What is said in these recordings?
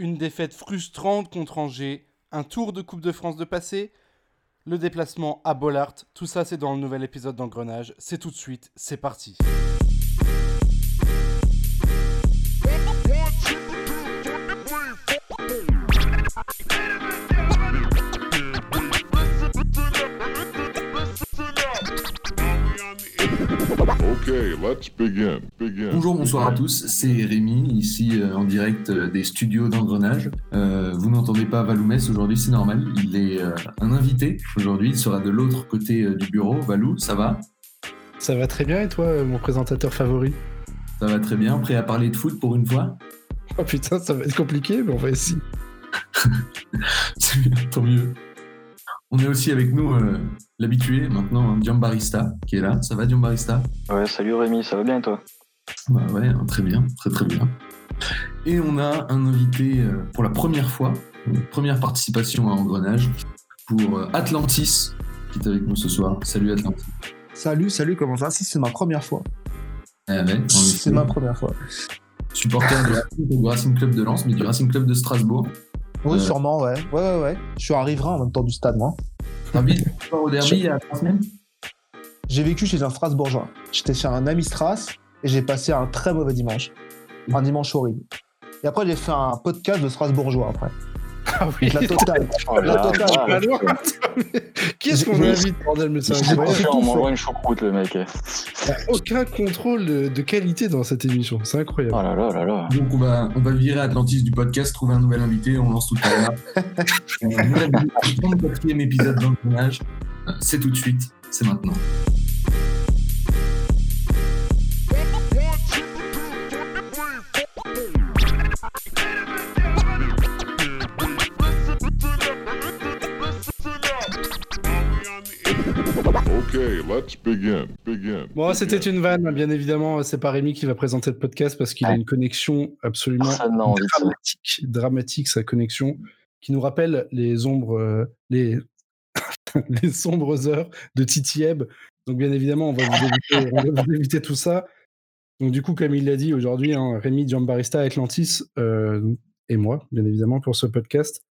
Une défaite frustrante contre Angers, un tour de Coupe de France de passé, le déplacement à Bollard, tout ça c'est dans le nouvel épisode d'Engrenage. C'est tout de suite, c'est parti. Let's begin. Bonjour, bonsoir à tous, c'est Rémi, ici euh, en direct euh, des studios d'engrenage. Euh, vous n'entendez pas Valoumès aujourd'hui, c'est normal, il est un invité aujourd'hui, il sera de l'autre côté du bureau. Valou, ça va? Ça va très bien et toi, mon présentateur favori? Ça va très bien, prêt à parler de foot pour une fois? Oh putain, ça va être compliqué, mais on va essayer. c'est bien, tant mieux. On est aussi avec nous euh, l'habitué maintenant, hein, Barista, qui est là. Ça va Barista? Ouais, salut Rémi, ça va bien toi? Bah ouais, hein, très bien, très très bien. Et on a un invité euh, pour la première fois, première participation à Engrenage, pour euh, Atlantis, qui est avec nous ce soir. Salut Atlantis. Salut, salut, comment ça? Si, c'est ma première fois. Ah ouais, c'est ma première fois. Supporter du Racing Club de Lens, mais du Racing Club de Strasbourg. Oui, sûrement, ouais. Ouais, ouais, ouais. Je suis un riverain en même temps du stade, moi. Au derby il y a trois semaines J'ai vécu chez un Strasbourgeois. J'étais chez un ami Stras et j'ai passé un très mauvais dimanche. Un dimanche horrible. Et après, j'ai fait un podcast de Strasbourgeois après. Ah oui. La totale. Oh la totale. Qui est-ce qu'on invite, bordel, mais c'est incroyable. On m'envoie une choucroute, le mec. Il n'y a aucun contrôle de qualité dans cette émission. C'est incroyable. Oh là là là là. Donc, on va, on va virer Atlantis du podcast, trouver un nouvel invité, on lance tout à l'heure. Le 34e épisode d'Engrenage. C'est tout de suite, c'est maintenant. Let's begin. Bon, c'était une vanne, bien évidemment. C'est pas Rémi qui va présenter le podcast parce qu'il a une connexion absolument dramatique, dramatique, sa connexion, qui nous rappelle les ombres, euh, les, les sombres heures de Titieb. Donc, bien évidemment, on va vous éviter, tout ça. Donc, du coup, comme il l'a dit aujourd'hui, hein, Rémi, Giambarista, Atlantis euh, et moi, bien évidemment, pour ce podcast.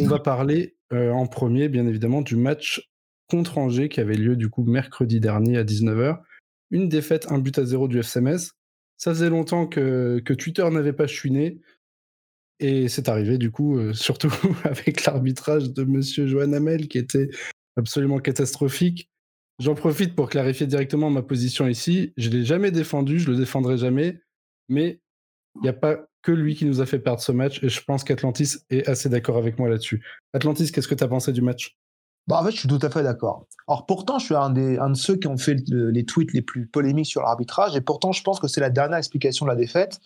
On va parler euh, en premier, bien évidemment, du match contre Angers qui avait lieu du coup mercredi dernier à 19h. Une défaite, un but à zéro du FCMS. Ça faisait longtemps que, que Twitter n'avait pas chuiné. Et c'est arrivé du coup, euh, surtout avec l'arbitrage de Monsieur Johan Hamel qui était absolument catastrophique. J'en profite pour clarifier directement ma position ici. Je ne l'ai jamais défendu, je le défendrai jamais. Mais il n'y a pas que lui qui nous a fait perdre ce match. Et je pense qu'Atlantis est assez d'accord avec moi là-dessus. Atlantis, qu'est-ce que tu as pensé du match? Bah, en fait, je suis tout à fait d'accord. Alors pourtant, je suis un, de ceux qui ont fait les tweets les plus polémiques sur l'arbitrage, et pourtant, je pense que c'est la dernière explication de la défaite.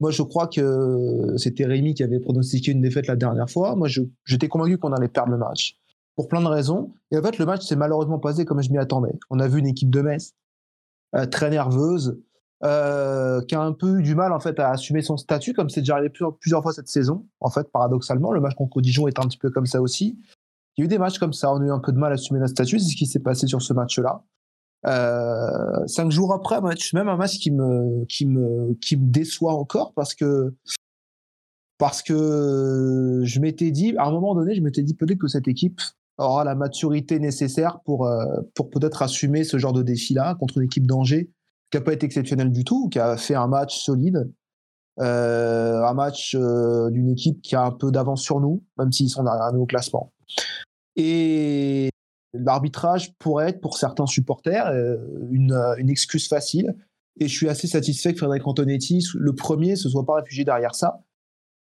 Moi, je crois que c'était Rémi qui avait pronostiqué une défaite la dernière fois. Moi, j'étais convaincu qu'on allait perdre le match, pour plein de raisons. Et en fait, le match s'est malheureusement passé comme je m'y attendais. On a vu une équipe de Metz euh, très nerveuse, euh, qui a un peu eu du mal en fait à assumer son statut, comme c'est déjà arrivé plusieurs, plusieurs, fois cette saison. En fait, paradoxalement, le match contre Dijon est un petit peu comme ça aussi. Il y a eu des matchs comme ça, on a eu un peu de mal à assumer notre statut, c'est ce qui s'est passé sur ce match-là. Euh, cinq jours après, un match, même un match qui me, qui me, qui me déçoit encore parce que, parce que je m'étais dit, à un moment donné, je m'étais dit peut-être que cette équipe aura la maturité nécessaire pour, euh, pour peut-être assumer ce genre de défi-là contre une équipe d'Angers qui n'a pas été exceptionnelle du tout, qui a fait un match solide, euh, un match d'une équipe qui a un peu d'avance sur nous, même s'ils sont derrière nous au classement. Et l'arbitrage pourrait être pour certains supporters euh, une, euh, une, excuse facile. Et je suis assez satisfait que Frédéric Antonetti, le premier, se soit pas réfugié derrière ça.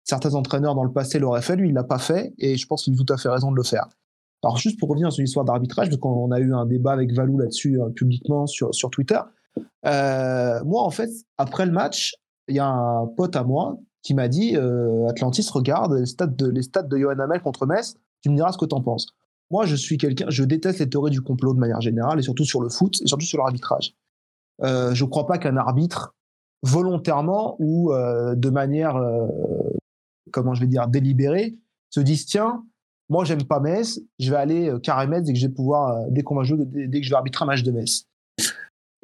Certains entraîneurs dans le passé l'auraient fait, lui il l'a pas fait, et je pense qu'il a tout à fait raison de le faire. Alors juste pour revenir sur l'histoire d'arbitrage, parce qu'on a eu un débat avec Valou là-dessus euh, publiquement sur, Twitter. moi en fait, après le match, il y a un pote à moi qui m'a dit Atlantis, regarde les stats de, Johan Hamel contre Metz, tu me diras ce que tu en penses. Moi, je suis quelqu'un, je déteste les théories du complot de manière générale, et surtout sur le foot, et surtout sur l'arbitrage. Euh, je ne crois pas qu'un arbitre, volontairement ou euh, de manière, euh, comment je vais dire, délibérée, se dise tiens, moi j'aime pas Metz, je vais aller carré Metz dès que je vais pouvoir, dès qu'on va jouer, dès, que je vais arbitrer un match de Metz.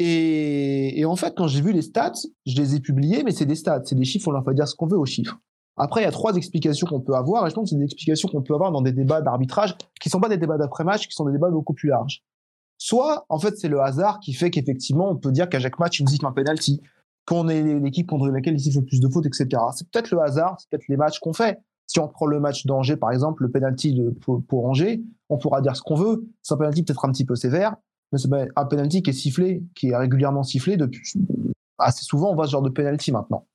Et, en fait, quand j'ai vu les stats, je les ai publiés, mais c'est des stats, c'est des chiffres, on leur fait dire ce qu'on veut aux chiffres. Après, il y a trois explications qu'on peut avoir, et je pense que c'est des explications qu'on peut avoir dans des débats d'arbitrage qui sont pas des débats d'après-match, qui sont des débats beaucoup plus larges. Soit, en fait, c'est le hasard qui fait qu'effectivement, on peut dire qu'à chaque match, il nous siffle un penalty, qu'on est l'équipe contre laquelle il siffle le plus de fautes, etc. C'est peut-être le hasard, c'est peut-être les matchs qu'on fait. Si on prend le match d'Angers, par exemple, le penalty pour, Angers, on pourra dire ce qu'on veut. C'est un penalty peut-être un petit peu sévère, mais c'est un penalty qui est sifflé, qui est régulièrement sifflé depuis assez souvent. On voit ce genre de penalty maintenant.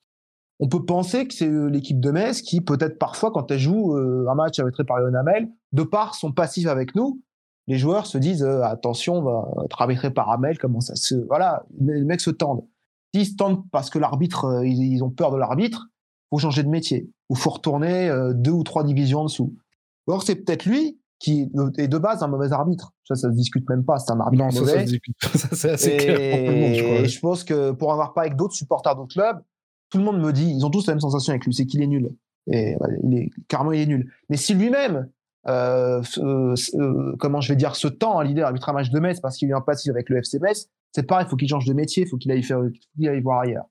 On peut penser que c'est l'équipe de Metz qui, peut-être parfois, quand elle joue euh, un match arbitré par Léon Hamel, de par son passif avec nous, les joueurs se disent euh, attention, on va être arbitré par Hamel, comment ça se. Voilà, les mecs se tendent. S'ils se tendent parce que l'arbitre, euh, ils, ont peur de l'arbitre, faut changer de métier. Ou faut retourner euh, deux ou trois divisions en dessous. Or, c'est peut-être lui qui est de base un mauvais arbitre. Ça, ça se discute même pas. C'est un arbitre non, mauvais. Ça, ça c'est assez clair pour tout le monde, je crois. je pense que pour avoir pas avec d'autres supporters d'autres clubs, tout le monde me dit, ils ont tous la même sensation avec lui, c'est qu'il est nul. Et il est carrément il est nul. Mais si lui-même euh, euh, comment je vais dire, ce temps à l'idée d'arbitrer un match de Metz parce qu'il y a eu un passif avec le FC Metz, c'est pareil, il faut qu'il change de métier, il faut qu'il aille voir ailleurs.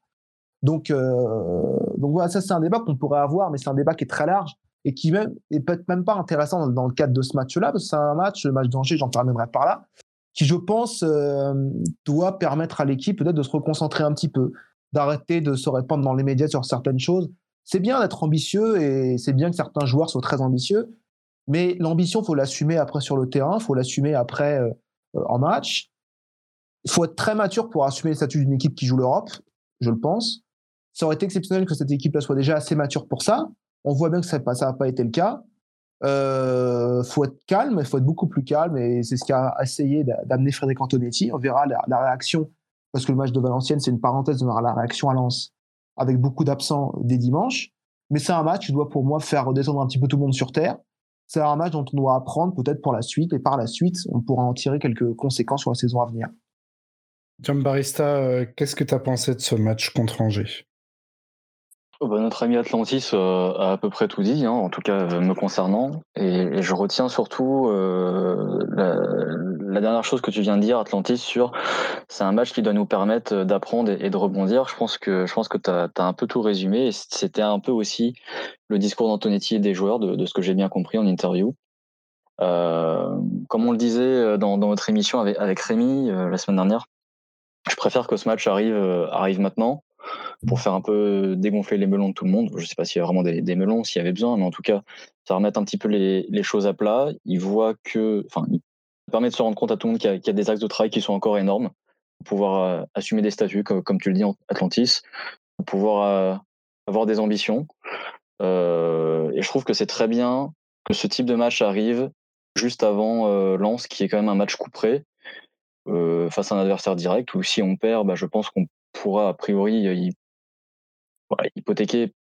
Donc, euh, donc voilà, ça c'est un débat qu'on pourrait avoir, mais c'est un débat qui est très large et qui même est peut-être même pas intéressant dans, le cadre de ce match-là, parce que c'est un match, le match d'Angers, j'en terminerai par là, qui je pense doit permettre à l'équipe peut-être de se reconcentrer un petit peu, d'arrêter de se répandre dans les médias sur certaines choses. C'est bien d'être ambitieux et c'est bien que certains joueurs soient très ambitieux, mais l'ambition, faut l'assumer après sur le terrain, faut l'assumer après euh, euh, en match. Il faut être très mature pour assumer le statut d'une équipe qui joue l'Europe, je le pense. Ça aurait été exceptionnel que cette équipe-là soit déjà assez mature pour ça. On voit bien que ça n'a pas, été le cas. Euh, faut être calme, il faut être beaucoup plus calme, et c'est ce qu'a essayé d'amener Frédéric Antonetti. On verra la, réaction, parce que le match de Valenciennes, c'est une parenthèse, on la réaction à Lens, avec beaucoup d'absents des dimanches. Mais c'est un match qui doit pour moi faire redescendre un petit peu tout le monde sur terre c'est un match dont on doit apprendre peut-être pour la suite, et par la suite, on pourra en tirer quelques conséquences sur la saison à venir. John Barista, euh, qu'est-ce que tu as pensé de ce match contre Angers? Oh, bah, notre ami Atlantis euh, a à peu près tout dit, hein, en tout cas euh, me concernant. Et, je retiens surtout la, la, dernière chose que tu viens de dire, Atlantis, sur c'est un match qui doit nous permettre d'apprendre et, de rebondir. Je pense que, je pense que tu as, un peu tout résumé. C'était un peu aussi le discours d'Antonetti et des joueurs, de, ce que j'ai bien compris en interview. Euh, comme on le disait euh, dans, notre émission avec, Rémi euh, la semaine dernière, je préfère que ce match arrive, arrive maintenant pour faire un peu dégonfler les melons de tout le monde. Je ne sais pas s'il y a vraiment des, melons, s'il y avait besoin, mais en tout cas, ça remet un petit peu les, choses à plat. Il voit que, enfin, permet de se rendre compte à tout le monde qu'il y, a des axes de travail qui sont encore énormes, pour pouvoir assumer des statuts, comme, tu le dis, Atlantis, pour pouvoir avoir des ambitions. Euh, et je trouve que c'est très bien que ce type de match arrive juste avant euh, Lens, qui est quand même un match couperé euh, face à un adversaire direct, où si on perd, bah, je pense qu'on pourra a priori hypothéquer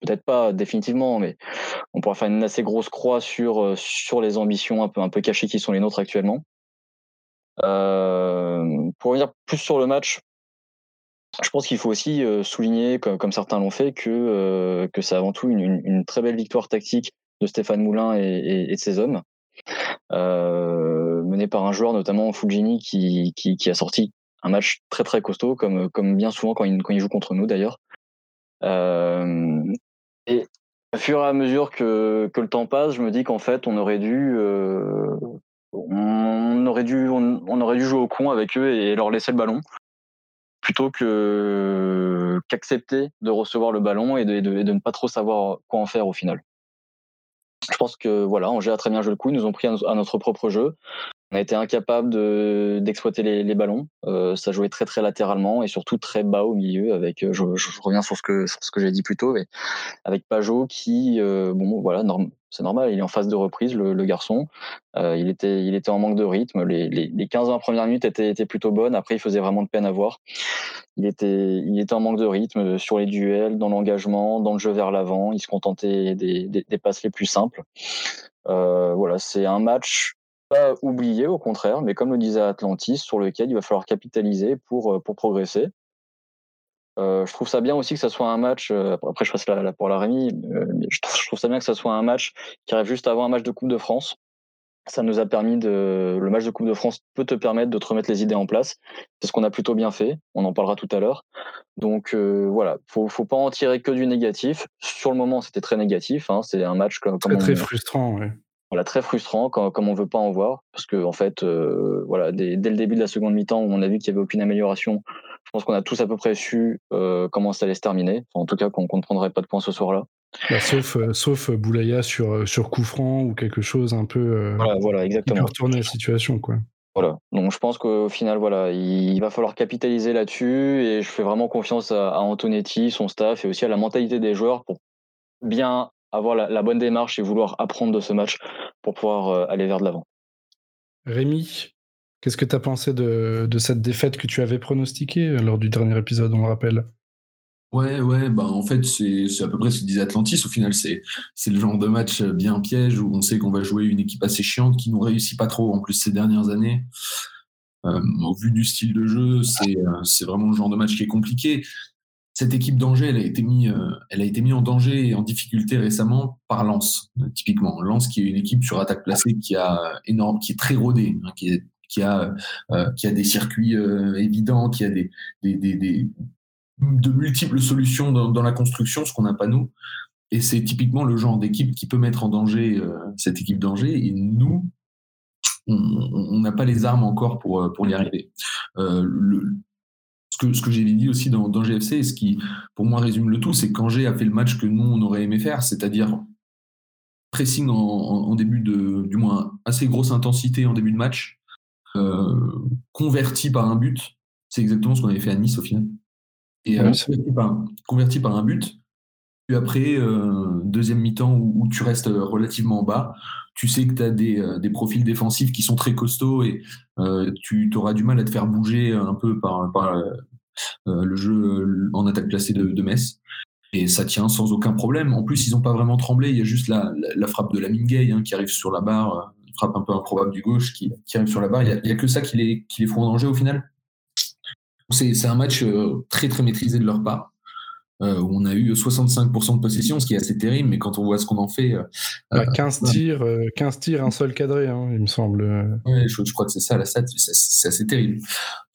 peut-être pas définitivement, mais on pourra faire une assez grosse croix sur, sur les ambitions un peu, un peu cachées qui sont les nôtres actuellement. pour revenir plus sur le match, je pense qu'il faut aussi euh, souligner, comme, certains l'ont fait, que, euh, que c'est avant tout une, très belle victoire tactique de Stéphane Moulin et, de ses hommes, euh, menée par un joueur, notamment Fulgini, qui, qui, a sorti un match très très costaud, comme, comme bien souvent quand il, quand il joue contre nous d'ailleurs. Et au fur et à mesure que, le temps passe, je me dis qu'en fait, on aurait dû, on aurait dû, on, aurait dû jouer au con avec eux et leur laisser le ballon plutôt que qu'accepter de recevoir le ballon et de, ne pas trop savoir quoi en faire au final. Je pense que voilà, Angers a très bien joué le coup, nous ont pris à, notre propre jeu. On a été incapable d'exploiter les, ballons. Euh, ça jouait très très latéralement et surtout très bas au milieu. Avec, euh, je, reviens sur ce que j'ai dit plus tôt, mais avec Pajot qui, euh, bon voilà, c'est normal, il est en phase de reprise, le, garçon. il était il était en manque de rythme. Les, les, 15-20 premières minutes étaient, plutôt bonnes. Après, il faisait vraiment de peine à voir. Il était il était en manque de rythme sur les duels, dans l'engagement, dans le jeu vers l'avant. Il se contentait des, passes les plus simples. voilà, c'est un match pas oublié, au contraire, mais comme le disait Atlantis, sur lequel il va falloir capitaliser pour, euh, pour progresser. Euh, je trouve ça bien aussi que ça soit un match. Euh, après, je passe là, pour la Rémi. je, trouve, ça bien que ça soit un match qui arrive juste avant un match de Coupe de France. ça nous a permis de. Le match de Coupe de France peut te permettre de te remettre les idées en place. C'est ce qu'on a plutôt bien fait. On en parlera tout à l'heure. Donc euh, voilà, faut, faut pas en tirer que du négatif. Sur le moment, c'était très négatif. Hein. C'est un match comme, très, très frustrant. Ouais. Voilà, très frustrant, comme, comme on veut pas en voir, parce que en fait, euh, voilà, dès, dès, le début de la seconde mi-temps on a vu qu'il y avait aucune amélioration, je pense qu'on a tous à peu près su euh, comment ça allait se terminer. Enfin, en tout cas, qu'on ne prendrait pas de points ce soir-là. Bah, sauf, euh, sauf Boulaya sur, sur coup franc ou quelque chose un peu. Euh, voilà, voilà, exactement. Retourner la situation, quoi. Voilà. Donc je pense qu'au final, voilà, il va falloir capitaliser là-dessus et je fais vraiment confiance à, à, Antonetti, son staff et aussi à la mentalité des joueurs pour bien avoir la, la bonne démarche et vouloir apprendre de ce match pour pouvoir euh, aller vers de l'avant. Rémi, qu'est-ce que tu as pensé de, cette défaite que tu avais pronostiquée lors du dernier épisode, on le rappelle? Ouais, ouais, bah en fait, c'est à peu près ce que disait Atlantis. Au final, c'est le genre de match bien piège où on sait qu'on va jouer une équipe assez chiante qui nous réussit pas trop en plus ces dernières années. Euh, au vu du style de jeu, c'est vraiment le genre de match qui est compliqué. Cette équipe d'Angers, elle a été mise, elle a été mise en danger et en difficulté récemment par Lens, typiquement. Lens, qui est une équipe sur attaque placée qui a énorme, qui est très rodée, hein, qui, est, qui a, euh, qui a des circuits euh, évidents, qui a des, des, des, de multiples solutions dans, la construction, ce qu'on n'a pas nous. Et c'est typiquement le genre d'équipe qui peut mettre en danger euh, cette équipe d'Angers. Et nous, on n'a pas les armes encore pour, pour y arriver. Ce que, ce que j'ai dit aussi dans, GFC, et ce qui, pour moi, résume le tout, c'est qu'Angers a fait le match que nous, on aurait aimé faire, c'est-à-dire pressing en, en, début de, du moins, assez grosse intensité en début de match, converti par un but. C'est exactement ce qu'on avait fait à Nice au final et euh, converti, par, converti, par, un but. Puis après, euh, deuxième mi-temps où, où, tu restes relativement bas, tu sais que tu as des, euh, des, profils défensifs qui sont très costauds et euh, tu auras du mal à te faire bouger un peu par, par euh, le jeu en attaque placée de, de, Metz. Et ça tient sans aucun problème. En plus, ils n'ont pas vraiment tremblé. Il y a juste la, la, la frappe de la Gay hein, qui arrive sur la barre, frappe un peu improbable du gauche qui, qui arrive sur la barre. Il n'y a, a, que ça qui les, qui les fout en danger au final? C'est un match euh, très très maîtrisé de leur part. Euh, où on a eu 65% de possession, ce qui est assez terrible, mais quand on voit ce qu'on en fait. Euh, bah, 15, tirs, 15 tirs, un seul cadré, hein, il me semble. Ouais, je, je, crois que c'est ça, la stat, c'est assez terrible.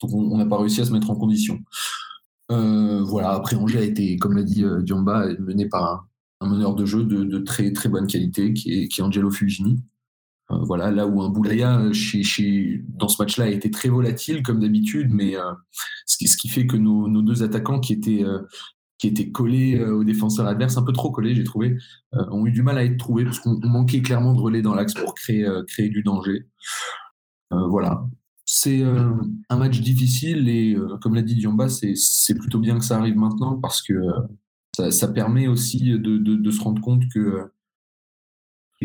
Donc on n'a pas réussi à se mettre en condition. Voilà, après Angers a été, comme l'a dit Diamba, mené par un, un, meneur de jeu de, de, très très bonne qualité, qui est, qui est Angelo Fulgini. Euh, voilà, là où un Boulaya chez, chez, dans ce match-là a été très volatile comme d'habitude, mais euh, ce, qui, ce, qui, fait que nos, nos deux attaquants qui étaient, euh, qui étaient collés aux défenseurs adverses, un peu trop collés, j'ai trouvé, ont eu du mal à être trouvés parce qu'on manquait clairement de relais dans l'axe pour créer, créer du danger. voilà. C'est un match difficile et comme l'a dit Diomba, c'est plutôt bien que ça arrive maintenant parce que ça, permet aussi de, de, se rendre compte que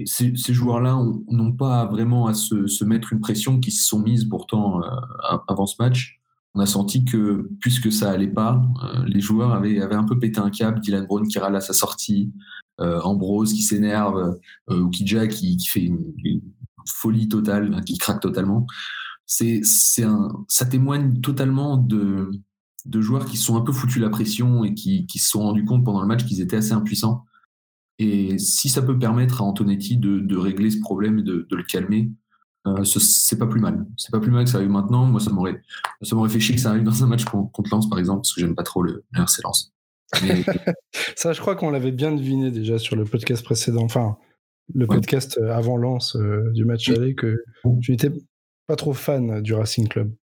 ces, joueurs-là n'ont pas vraiment à se, mettre une pression qui se sont mises pourtant euh, avant ce match. On a senti que, puisque ça allait pas, euh, les joueurs avaient, un peu pété un câble. Dylan Brown qui râle à sa sortie, euh, Ambrose qui s'énerve, euh, ou qui, fait une, folie totale, qui craque totalement. Ça témoigne totalement de, joueurs qui sont un peu foutus la pression et qui, qui se sont rendus compte pendant le match qu'ils étaient assez impuissants. Et si ça peut permettre à Antonetti de, de régler ce problème et de, de le calmer, euh, c'est pas plus mal. C'est pas plus mal que ça arrive maintenant. Moi, ça m'aurait, ça m'aurait fait chier que ça arrive dans un match contre Lens, par exemple, parce que j'aime pas trop le, le RC Lens. Mais... ça, je crois qu'on l'avait bien deviné déjà sur le podcast précédent. Enfin, le ouais. podcast avant Lens euh, du match aller, que tu n'étais pas trop fan du Racing Club.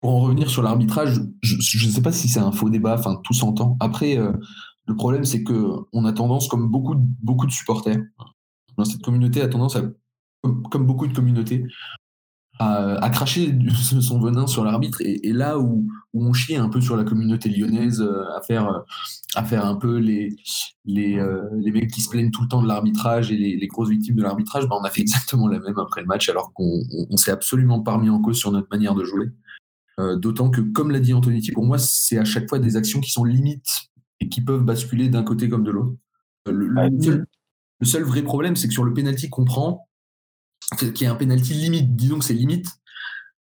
Pour en revenir sur l'arbitrage, je ne sais pas si c'est un faux débat, enfin, tout s'entend. Après, euh, le problème, c'est que on a tendance, comme beaucoup de, supporters, dans cette communauté a tendance à, comme beaucoup de communautés, à, cracher son venin sur l'arbitre. Et, là où, on chie un peu sur la communauté lyonnaise, à faire, à faire un peu les, les, euh, les mecs qui se plaignent tout le temps de l'arbitrage et les, grosses victimes de l'arbitrage, bah on a fait exactement la même après le match, alors qu'on on, s'est absolument pas remis en cause sur notre manière de jouer. Euh, D'autant que, comme l'a dit Antonetti, pour moi, c'est à chaque fois des actions qui sont limites et qui peuvent basculer d'un côté comme de l'autre. Le, le, seul, le, seul, vrai problème, c'est que sur le penalty qu'on prend, qui est un penalty limite, disons que c'est limite,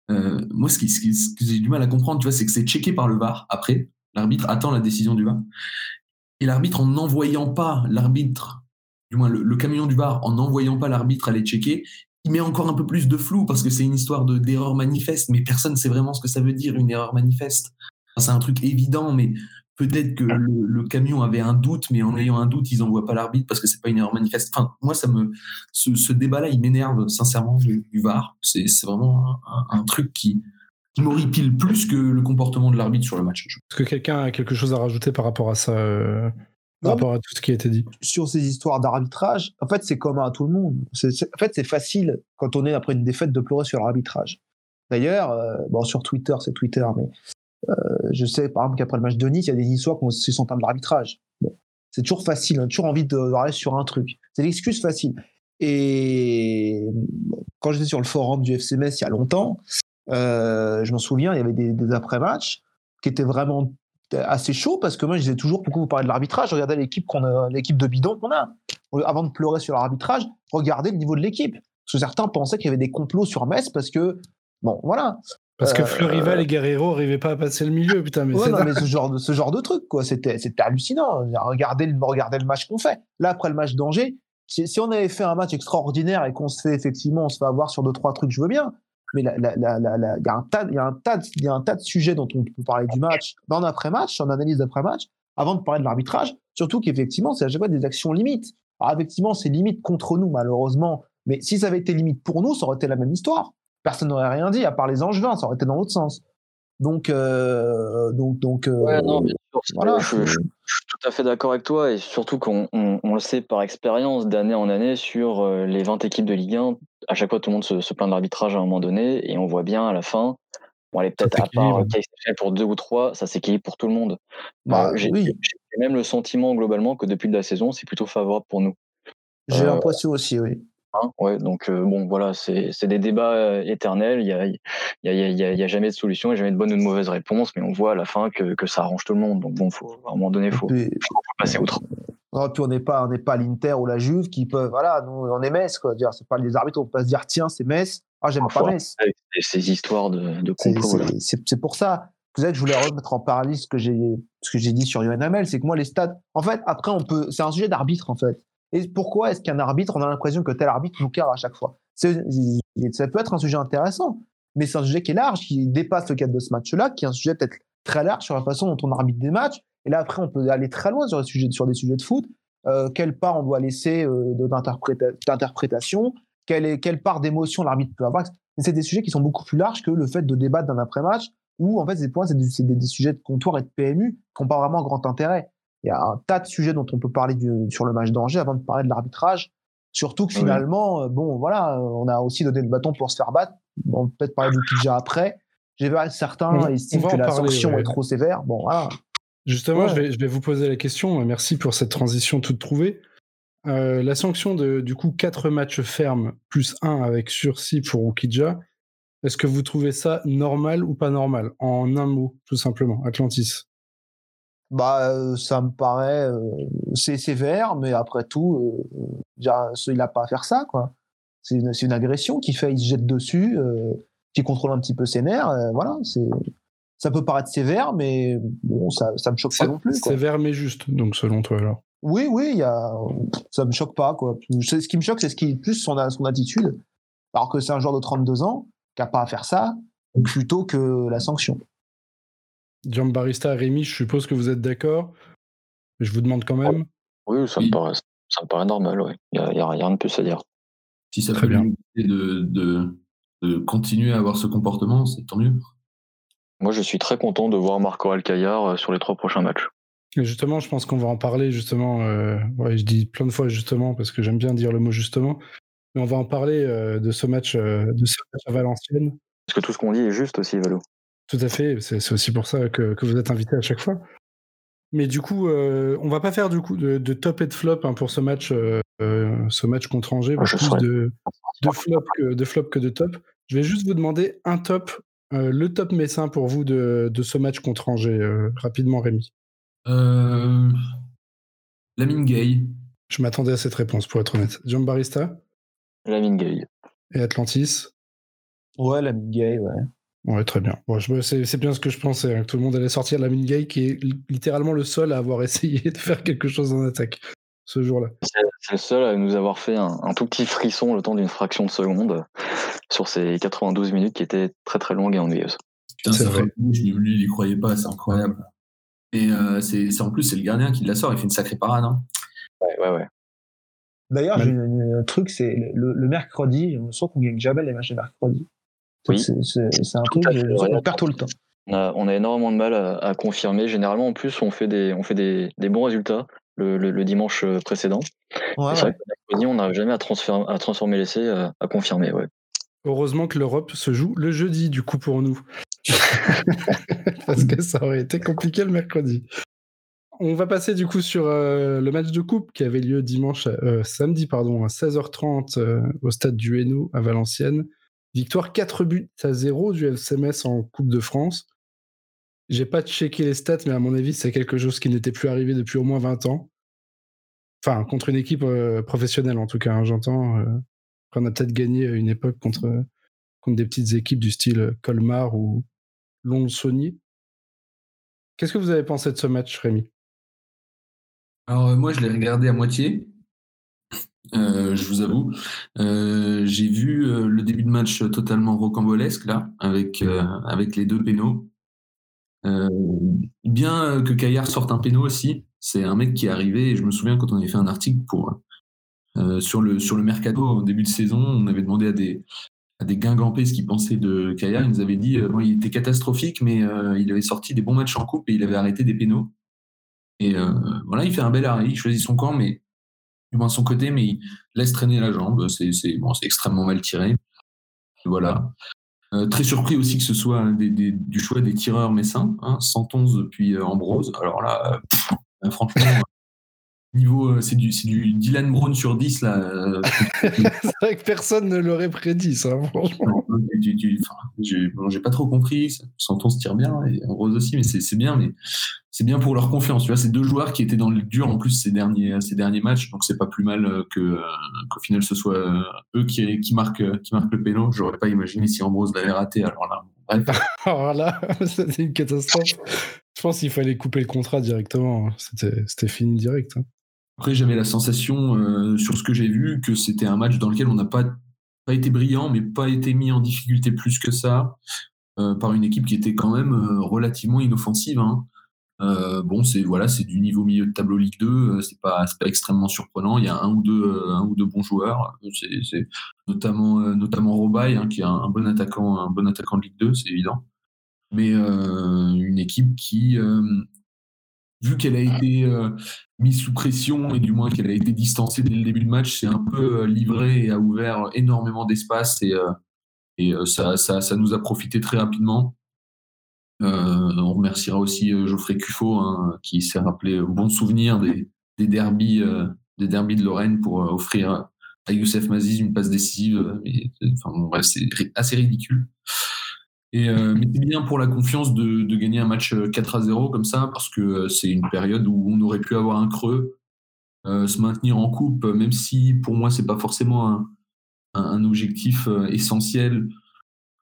euh, moi, ce, qui, ce, qui, ce que j'ai du mal à comprendre, tu vois, c'est que c'est checké par le VAR après. L'arbitre attend la décision du VAR. Et l'arbitre, en n'envoyant pas l'arbitre, du moins le, le, camion du VAR, en n'envoyant pas l'arbitre aller checker, il met encore un peu plus de flou parce que c'est une histoire de d'erreur manifeste, mais personne ne sait vraiment ce que ça veut dire une erreur manifeste. c'est un truc évident, mais peut-être que le, camion avait un doute, mais en ayant un doute, ils n'envoient pas l'arbitre parce que c'est pas une erreur manifeste. Enfin, moi, ça me, ce, débat-là, il m'énerve sincèrement du, VAR. C'est vraiment un, truc qui, qui m'horripile plus que le comportement de l'arbitre sur le match. Est-ce que quelqu'un a quelque chose à rajouter par rapport à ça euh, par rapport à tout ce qui a été dit? Sur ces histoires d'arbitrage, en fait, c'est commun à tout le monde. en fait, c'est facile, quand on est après une défaite, de pleurer sur l'arbitrage. D'ailleurs, euh, bon, sur Twitter, c'est Twitter, mais je sais, par exemple, qu'après le match de Nice, il y a des histoires qu'on se sont de l'arbitrage. C'est toujours facile, on a toujours envie de, de sur un truc. C'est l'excuse facile. Et quand j'étais sur le forum du FC Metz il y a longtemps, euh, je m'en souviens, il y avait des, après-matchs qui étaient vraiment assez chaud parce que moi, je disais toujours, pourquoi vous parlez de l'arbitrage? Regardez l'équipe qu'on a, l'équipe de bidon qu'on a. Avant de pleurer sur l'arbitrage, regardez le niveau de l'équipe. Parce que certains pensaient qu'il y avait des complots sur Metz parce que, bon, voilà. Parce que euh, Fleurival et Guerrero n'arrivaient pas à passer le milieu, putain. Mais, mais ce genre de ce genre de truc, quoi. C'était hallucinant. Regardez le regardez le match qu'on fait. Là, après le match d'Angers, si, si, on avait fait un match extraordinaire et qu'on se fait effectivement, on se fait avoir sur deux trois trucs, je veux bien mais il y, a un tas, y, a un tas de, y a un tas de sujets dont on peut parler du match, dans l'après-match, en analyse d'après-match, avant de parler de l'arbitrage. Surtout qu'effectivement, c'est à chaque fois des actions limites. Alors, effectivement, c'est limite contre nous, malheureusement. Mais si ça avait été limite pour nous, ça aurait été la même histoire. Personne n'aurait rien dit, à part les Angevins, ça aurait été dans l'autre sens. Donc, euh, donc, donc. Euh, ouais, non, bien sûr. Voilà, je, suis tout à fait d'accord avec toi et surtout qu'on on, le sait par expérience d'année en année sur euh, les 20 équipes de Ligue 1. À chaque fois, tout le monde se, se plaint de l'arbitrage à un moment donné et on voit bien à la fin. Bon, allez, peut-être à part pour deux ou trois, ça s'équilibre pour tout le monde. Bah, j'ai même le sentiment globalement que depuis la saison, c'est plutôt favorable pour nous. J'ai l'impression aussi, oui. Hein, ouais, donc euh, bon, voilà, c'est des débats euh, éternels. Il y a, y, a, y a, jamais de solution, il n'y a jamais de bonne ou de mauvaise réponse, mais on voit à la fin que, que ça arrange tout le monde. Donc bon, faut, à un moment donné, il faut, passer outre. Non, puis on n'est pas, on pas l'Inter ou la Juve qui peuvent, voilà, nous on est Metz, quoi. C'est pas les arbitres, on peut pas se dire tiens, c'est Metz. Ah, j'aime pas Metz. Ces histoires de, de C'est pour ça. Vous savez, je voulais remettre en parallèle ce que j'ai, dit sur Yohan Hamel, c'est que moi les stades, en fait, après on peut, c'est un sujet d'arbitre en fait. Et pourquoi est-ce qu'un arbitre, on a l'impression que tel arbitre nous carre à chaque fois? Ça peut être un sujet intéressant, mais c'est un sujet qui est large, qui dépasse le cadre de ce match-là, qui est un sujet peut-être très large sur la façon dont on arbitre des matchs. Et là, après, on peut aller très loin sur, des sujets, de foot. Euh, quelle part on doit laisser euh, d'interprétation? Quelle, quelle part d'émotion l'arbitre peut avoir? C'est des sujets qui sont beaucoup plus larges que le fait de débattre d'un après-match, où en fait, c'est des, des, des, sujets de comptoir et de PMU qui n'ont pas vraiment grand intérêt il y a un tas de sujets dont on peut parler sur le match d'Angers avant de parler de l'arbitrage. Surtout que finalement, euh, bon, voilà, on a aussi donné le bâton pour se faire battre. On peut peut-être parler du Pidja après. J'ai vu certains estiment que la sanction est trop sévère. Bon, voilà. Justement, je, vais, je vais vous poser la question. Merci pour cette transition toute trouvée. Euh, la sanction de du coup 4 matchs fermes plus 1 avec sursis pour Okidja, est-ce que vous trouvez ça normal ou pas normal? En un mot, tout simplement, Atlantis bah euh, ça me paraît euh, c'est sévère mais après tout euh, il n'a pas à faire ça quoi. C'est une, une, agression qui fait il se jette dessus qui contrôle un petit peu ses nerfs voilà c'est ça peut paraître sévère mais bon ça ça me choque pas non plus quoi. sévère mais juste donc selon toi alors. Oui oui il y a ça me choque pas quoi. Ce qui me choque c'est ce qui plus son son attitude alors que c'est un joueur de 32 ans qui a pas à faire ça plutôt que la sanction Jean Barista, Rémi, je suppose que vous êtes d'accord. Je vous demande quand même. Oui, ça, Me, paraît, ça me paraît normal, il n'y a, rien de plus à dire. Si ça fait bien de, de, de, continuer à avoir ce comportement, c'est tant mieux. Moi, je suis très content de voir Marco Alcaillard euh, sur les trois prochains matchs. justement, je pense qu'on va en parler justement. Euh, je dis plein de fois justement parce que j'aime bien dire le mot justement. Mais on va en parler euh, de ce match, de ce match à Valenciennes. Parce que tout ce qu'on dit est juste aussi, Valo. Tout à fait, c'est aussi pour ça que, vous êtes invité à chaque fois. Mais du coup, euh, on va pas faire du coup de, top et de flop hein, pour ce match, euh, euh, ce match contre Angers, plus de, flop que, de flop que de top. Je vais juste vous demander un top, le top messin pour vous de, ce match contre Angers, rapidement Rémi. Lamine Gay. Je m'attendais à cette réponse pour être honnête. John Barista. Lamine Gay. Et Atlantis. Ouais, Lamine Gay, ouais. Ouais, très bien. c'est bien ce que je pensais, hein, que tout le monde allait sortir la Gay, qui est littéralement le seul à avoir essayé de faire quelque chose en attaque ce jour-là. c'est le seul à nous avoir fait un, tout petit frisson le temps d'une fraction de seconde sur ces 92 minutes qui étaient très très longues et ennuyeuses. c'est vrai. Lui, il y croyait pas, c'est incroyable. Et c'est en plus, c'est le gardien qui la sort, il fait une sacrée parade. Hein. Ouais, ouais, ouais. D'ailleurs, j'ai un truc, c'est le, mercredi, on sent qu'on gagne jamais les matchs de mercredi. Oui. C'est un truc, on perd tout le temps. On a, énormément de mal à, confirmer. Généralement, en plus, on fait des, on fait des, bons résultats le, dimanche euh, précédent. Ouais, c'est vrai que mercredi, on n'arrive jamais à, transformer, à transformer l'essai, à, euh, à, confirmer. Ouais. Heureusement que l'Europe se joue le jeudi, du coup, pour nous. Parce que ça aurait été compliqué le mercredi. On va passer du coup sur euh, le match de coupe qui avait lieu dimanche, euh, samedi pardon, à 16h30 euh, au stade du Hainaut à Valenciennes. Victoire 4 buts à 0 du FCMS en Coupe de France. J'ai pas checké les stats, mais à mon avis, c'est quelque chose qui n'était plus arrivé depuis au moins 20 ans. Enfin, contre une équipe professionnelle en tout cas, hein, j'entends. qu'on a peut-être gagné une époque contre, des petites équipes du style Colmar ou Lons-Saunier. Qu'est-ce que vous avez pensé de ce match, Rémi? Alors euh, moi, je l'ai regardé à moitié. Euh, je vous avoue, euh, j'ai vu le début de match totalement rocambolesque là, avec avec les deux pénaux. bien que Caillard sorte un pénaux aussi. C'est un mec qui est arrivé. Et je me souviens quand on avait fait un article pour sur le sur le mercato au début de saison, on avait demandé à des à des guingampés ce qu'ils pensaient de Caillard. Ils nous avaient dit, il était catastrophique, mais il avait sorti des bons matchs en coupe et il avait arrêté des pénaux. Et euh, voilà, il fait un bel arrêt, il choisit son camp, mais du moins son côté, mais il laisse traîner la jambe. C'est bon, extrêmement mal tiré. Voilà. Euh, très surpris aussi que ce soit du choix des tireurs messins, hein, 111 puis euh, Ambrose. Alors là, franchement, niveau, c'est du, du, Dylan Brown sur 10 là. c'est vrai que personne ne l'aurait prédit, ça, franchement. J'ai pas trop compris. 111 tire bien, et Ambrose aussi, mais c'est bien, mais c'est bien pour leur confiance. Tu vois, c'est deux joueurs qui étaient dans le dur en plus ces derniers, ces derniers matchs, donc c'est pas plus mal euh, que euh, qu'au final ce soit euh, eux qui, qui marquent qui marquent le péno. J'aurais pas imaginé si Ambrose l'avait raté. Alors là, alors là, c'est une catastrophe. Je pense qu'il fallait couper le contrat directement. C'était fini direct. Hein. Après, j'avais la sensation sur ce que j'ai vu que c'était un match dans lequel on n'a pas été brillant, mais pas été mis en difficulté plus que ça par une équipe qui était quand même relativement inoffensive. Hein. Euh, bon, c'est voilà, c'est du niveau milieu de tableau Ligue 2, euh, c'est pas, pas extrêmement surprenant. Il y a un ou deux, euh, un ou deux bons joueurs, notamment notamment Robaille, hein, qui est un, bon attaquant, un bon attaquant de Ligue 2, c'est évident. Mais une équipe qui, vu qu'elle a été mise sous pression et du moins qu'elle a été distancée dès le début de match, c'est un peu livré et a ouvert énormément d'espace et, et ça, nous a profité très rapidement. Euh, on remerciera aussi euh, Geoffrey Cuffot, hein, qui s'est rappelé bon souvenir des, des derbies, euh, des derbies de Lorraine pour offrir à Youssef Maziz une passe décisive. enfin, c'est assez ridicule. Et, mais c'est bien pour la confiance de, gagner un match 4 à 0 comme ça, parce que c'est une période où on aurait pu avoir un creux, se maintenir en coupe, même si pour moi c'est pas forcément un, un objectif essentiel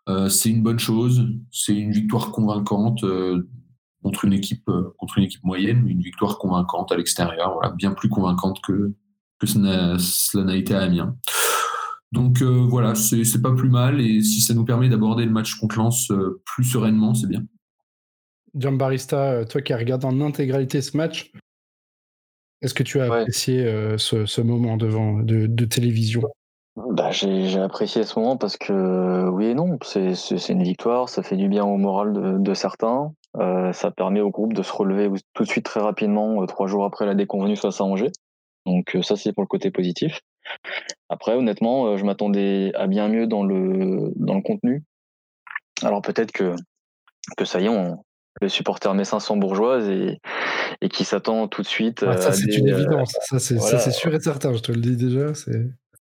euh, c'est une bonne chose. C'est une victoire convaincante euh, contre une équipe euh, contre une équipe moyenne, une victoire convaincante à l'extérieur, voilà, bien plus convaincante que que cela n'a été à Amiens. Donc voilà, c'est pas plus mal et si ça nous permet d'aborder le match contre Lens plus sereinement, c'est bien. John Barista, toi qui as regardé en intégralité ce match, est-ce que tu as apprécié ce, moment devant de télévision? Bah, j'ai apprécié ce moment parce que oui et non, c'est une victoire, ça fait du bien au moral de, certains, euh, ça permet au groupe de se relever tout de suite très rapidement, euh, trois jours après la déconvenue face à Angers. Donc euh, ça c'est pour le côté positif. Après honnêtement, je m'attendais à bien mieux dans le dans le contenu. Alors peut-être que que ça y est, on, le supporter messin sont bourgeoise et, et qui s'attend tout de suite. ça c'est une évidence, ça c'est sûr et certain, je te le dis déjà. C'est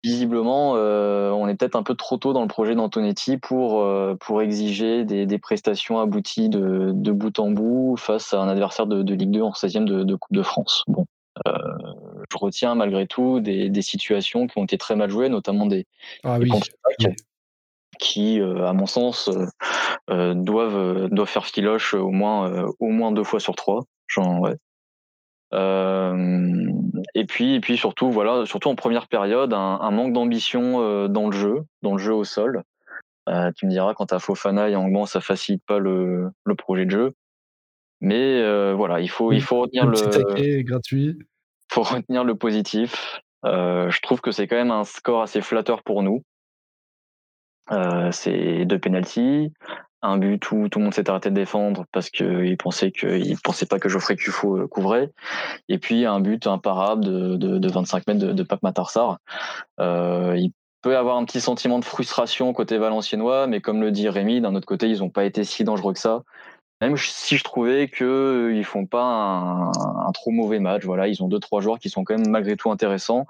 visiblement, euh, on est peut-être un peu trop tôt dans le projet d'Antonetti pour, euh, pour exiger des, prestations abouties de, bout en bout face à un adversaire de, Ligue 2 en 16e de, Coupe de France. Bon, euh, je retiens malgré tout des, situations qui ont été très mal jouées, notamment des, ah qui, à mon sens, doivent, doivent faire filoche au moins, au moins deux fois sur trois. Genre, ouais. et puis, et puis surtout, voilà, surtout en première période, un, manque d'ambition dans le jeu, dans le jeu au sol. tu me diras, quand tu as Fofana et Angban, ça facilite pas le, le projet de jeu. Mais voilà, il faut, il faut retenir le. gratuit. Faut retenir le positif. je trouve que c'est quand même un score assez flatteur pour nous. c'est deux penalties, un but où tout le monde s'est arrêté de défendre parce qu'il pensait que pensait pas que Geoffrey Cufo couvrait, et puis un but imparable de, de, 25 mètres de, de Pape Matarsar. il peut avoir un petit sentiment de frustration côté valenciennois, mais comme le dit Rémi, d'un autre côté, ils n'ont pas été si dangereux que ça. Même si je trouvais qu'ils ne font pas un, trop mauvais match, voilà, ils ont deux trois joueurs qui sont quand même malgré tout intéressants.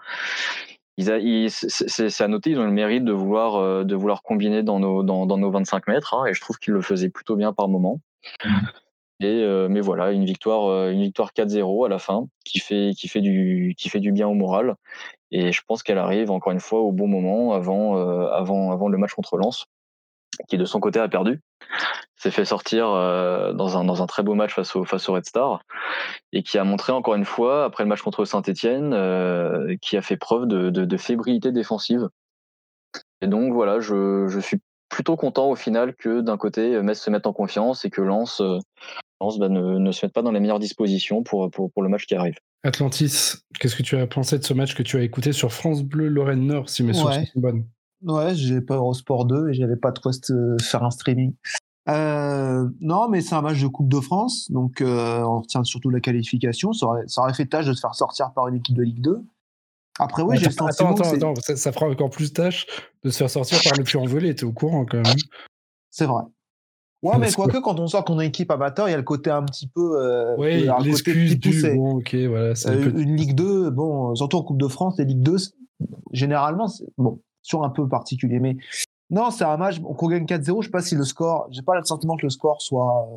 Ils, c'est à noter, ils ont le mérite de vouloir euh, de vouloir combiner dans nos dans, nos 25 mètres, hein, et je trouve qu'ils le faisaient plutôt bien par moment. Et euh, mais voilà, une victoire euh, une victoire 4-0 à la fin, qui fait qui fait du qui fait du bien au moral. Et je pense qu'elle arrive encore une fois au bon moment avant avant avant le match contre Lens qui de son côté a perdu, s'est fait sortir euh, dans, un, dans un très beau match face au, face au Red Star, et qui a montré encore une fois, après le match contre Saint-Etienne, euh, qui a fait preuve de, de, fébrilité défensive. Et donc voilà, je, je, suis plutôt content au final que d'un côté, Metz se mette en confiance et que Lens, euh, Lens bah, ne, ne, se mette pas dans les meilleures dispositions pour, pour, pour le match qui arrive. Atlantis, qu'est-ce que tu as pensé de ce match que tu as écouté sur France Bleu Lorraine Nord, si mes sources sont bonnes? Ouais, j'ai pas Eurosport 2 et j'avais pas de quoi faire un streaming. Euh, non, mais c'est un match de Coupe de France, donc euh, on retient surtout la qualification. Ça aurait, ça aurait, fait tâche de se faire sortir par une équipe de Ligue 2. Après, oui, j'ai le sentiment. Attends, attends, attends, ça, ça, fera encore plus tâche de se faire sortir par le plus envolé. T'es au courant quand même. C'est vrai. Ouais, mais quoique, quand on sort qu'on une équipe amateur, il y a le côté un petit peu. Euh, oui, l'excuse du. Bon, ok, voilà. Euh, une Ligue 2, bon, surtout en Coupe de France, les Ligue 2, généralement, bon, sur un peu particulier. Mais non, c'est un match qu'on gagne 4-0. Je sais pas si le score, j'ai pas le sentiment que le score soit,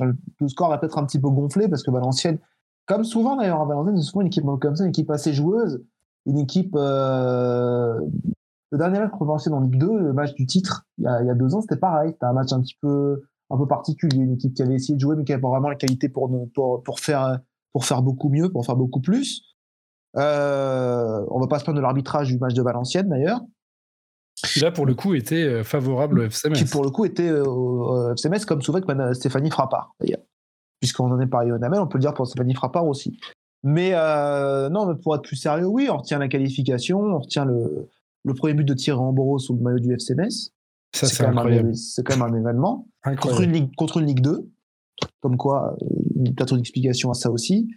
euh, le score va peut-être un petit peu gonflé parce que Valenciennes, comme souvent d'ailleurs à Valenciennes, c'est souvent une équipe comme ça, une équipe assez joueuse, une équipe. Euh, le dernier match qu'on Valenciennes en Ligue 2, le match du titre, il y a, deux ans, c'était pareil. C'était un match un petit peu, un peu particulier, une équipe qui avait essayé de jouer mais qui avait vraiment la qualité pour pour, pour faire pour faire beaucoup mieux, pour faire beaucoup plus. Euh, on va pas se plaindre de l'arbitrage du match de Valenciennes d'ailleurs. Qui là pour le coup était euh, favorable au FCMS. Qui pour le coup était euh, au FCMS comme souvent que Stéphanie Frappard d'ailleurs. Puisqu'on en est parlé au Namel, on peut le dire pour Stéphanie Frappard aussi. Mais non, mais pour être plus sérieux, oui, on retient la qualification, on retient le, le premier but de Thierry Amboros sous le maillot du FCMS. Ça, c'est. C'est quand même un événement. contre, une Ligue, contre une Ligue 2. Comme quoi, peut-être une explication à ça aussi.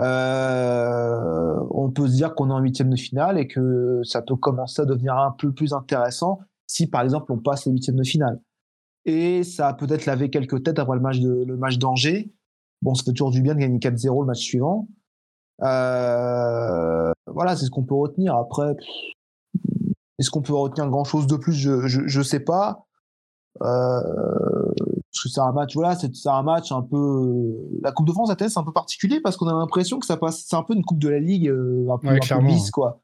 Euh, on peut se dire qu'on est en huitième de finale et que ça peut commencer à devenir un peu plus intéressant si, par exemple, on passe les huitièmes de finale. Et ça a peut-être lavé quelques têtes après le match de le match d'Angers. Bon, ça fait toujours du bien de gagner 4-0 le match suivant. Euh, voilà, c'est ce qu'on peut retenir. Après, est-ce qu'on peut retenir grand chose de plus? Je je, sais pas. Euh, c'est un match, voilà, c'est un match un peu. La Coupe de France à c'est un peu particulier parce qu'on a l'impression que ça passe, c'est un peu une Coupe de la Ligue euh, un peu, ouais, quoi.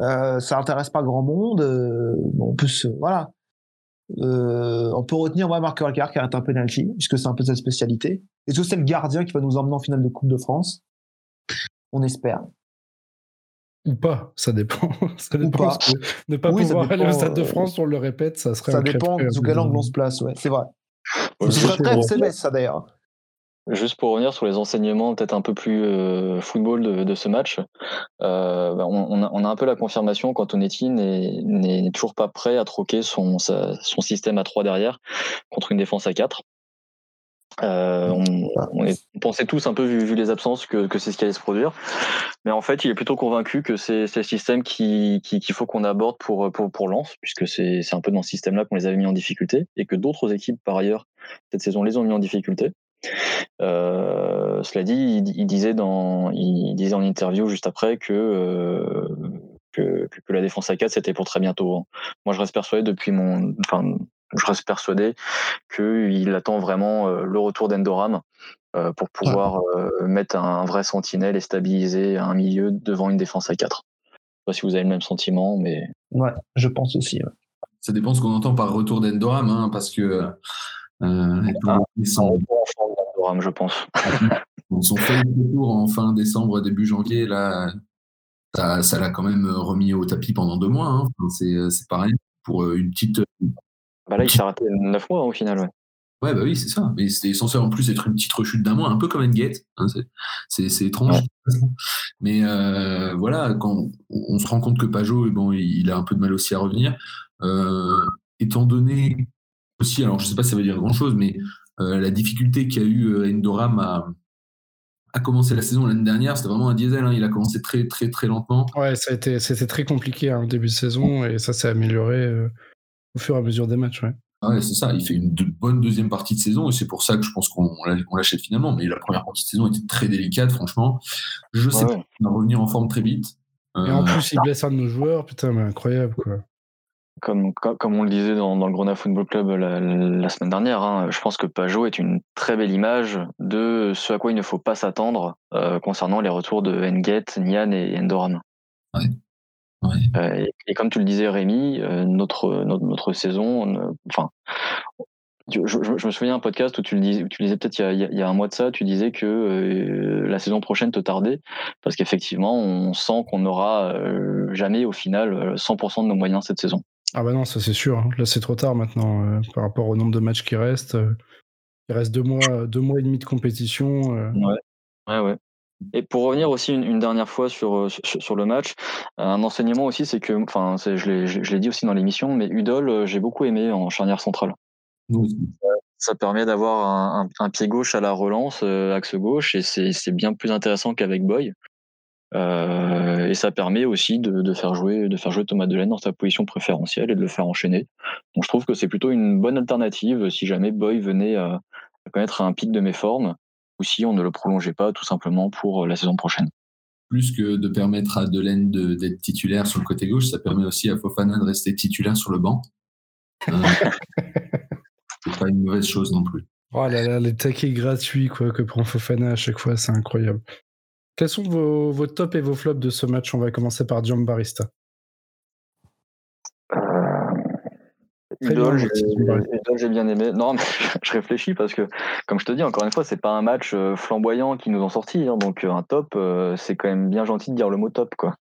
Euh, ça intéresse pas grand monde. Euh, en plus, euh, voilà. on peut retenir ouais, Marc Alcar qui arrête un penalty, puisque c'est un peu sa spécialité. Est-ce que c'est le gardien qui va nous emmener en finale de Coupe de France On espère. Ou pas, ça dépend. ça dépend pas. Ne pas pouvoir aller au Stade de France, on le répète, ça serait. Ça dépend sous quel angle on se place, ouais, c'est vrai. C'est ça d'ailleurs. Juste pour revenir sur les enseignements peut-être un peu plus euh, football de, ce match, euh, bah, on, a, un peu la confirmation qu'Antonetti n'est toujours pas prêt à troquer son, son système à 3 derrière contre une défense à 4. Euh, on, pensait tous un peu vu, les absences que, c'est ce qui allait se produire, mais en fait il est plutôt convaincu que c'est le système qu'il faut qu'on aborde pour pour, pour Lens, puisque c'est un peu dans ce système-là qu'on les avait mis en difficulté et que d'autres équipes par ailleurs cette saison les ont mis en difficulté. Euh, cela dit, il, disait dans il disait en interview juste après que euh, que, que, la défense à 4 c'était pour très bientôt. Hein. Moi je reste persuadé depuis mon enfin je reste persuadé qu'il attend vraiment euh, le retour d'Endoram euh, pour pouvoir euh, mettre un vrai sentinelle et stabiliser un milieu devant une défense à 4. Je sais pas si vous avez le même sentiment, mais. Ouais, je pense aussi. Ça dépend de ce qu'on entend par retour d'Endoram, hein, parce que. Euh, un retour d'Endoram, je pense. son fait retour en fin décembre, début janvier, là, ça l'a quand même remis au tapis pendant deux mois. Hein. c'est pareil pour une petite. Bah là, il s'est raté neuf mois au final. Ouais. Ouais, bah oui, c'est ça. Mais c'était censé en plus être une petite rechute d'un mois, un peu comme Engate. Hein, c'est étrange. Mais euh, voilà, quand on, se rend compte que Pajot, bon, il a un peu de mal aussi à revenir. Euh, étant donné aussi, alors je sais pas si ça veut dire grand chose, mais euh, la difficulté qu'a eu Endoram à, à commencer la saison l'année dernière, c'était vraiment un diesel. Hein. Il a commencé très, très, très lentement. Ouais, ça a été, c'était très compliqué hein, au début de saison et ça s'est amélioré au fur et à mesure des matchs. Ouais. Ouais, c'est ça. Il fait une bonne deuxième partie de saison et c'est pour ça que je pense qu'on l'achète finalement. Mais la première partie de saison était très délicate, franchement. Je sais pas, il va revenir en forme très vite. Et en plus, il euh, blesse un de nos joueurs. Putain, mais incroyable, quoi. Comme, comme, on le disait dans, le Grenat Football Club la, semaine dernière, hein, je pense que Pajot est une très belle image de ce à quoi il ne faut pas s'attendre euh, concernant les retours de Nget, Nian et Endoram. Ouais. Euh, et, comme tu le disais, Rémi, euh, notre, notre, saison, enfin, je, me souviens d'un podcast où tu le disais, tu disais peut-être il, il, y a un mois de ça, tu disais que euh, la saison prochaine te tardait parce qu'effectivement, on sent qu'on n'aura jamais au final 100% de nos moyens cette saison. Ah bah non, ça c'est sûr. Hein. Là, c'est trop tard maintenant par rapport au nombre de matchs qui restent. il reste deux mois, deux mois et demi de compétition. Ouais, ouais, ouais. Et pour revenir aussi une, dernière fois sur, euh, sur, le match, un enseignement aussi, c'est que, enfin, je l'ai dit aussi dans l'émission, mais Udol, euh, j'ai beaucoup aimé en charnière centrale. Ça permet d'avoir un, pied gauche à la relance, euh, axe gauche, et c'est bien plus intéressant qu'avec Boy. et ça permet aussi de, faire jouer, de faire jouer Thomas Delaine dans sa position préférentielle et de le faire enchaîner. Donc je trouve que c'est plutôt une bonne alternative si jamais Boy venait à connaître un pic de mes formes ou si on ne le prolongeait pas tout simplement pour euh, la saison prochaine. Plus que de permettre à Delaine d'être titulaire sur le côté gauche, ça permet aussi à Fofana de rester titulaire sur le banc. Euh, c'est pas une mauvaise chose non plus. Oh là là, les taquets gratuits quoi, que prend Fofana à chaque fois, c'est incroyable. Quels sont vos, vos tops et vos flops de ce match? On va commencer par John Barista. Idol, j'ai bien aimé. Non, mais je réfléchis parce que, comme je te dis, encore une fois, c'est pas un match euh, flamboyant qui nous ont sorti. Hein, donc, euh, un top, euh, c'est quand même bien gentil de dire le mot top. Quoi.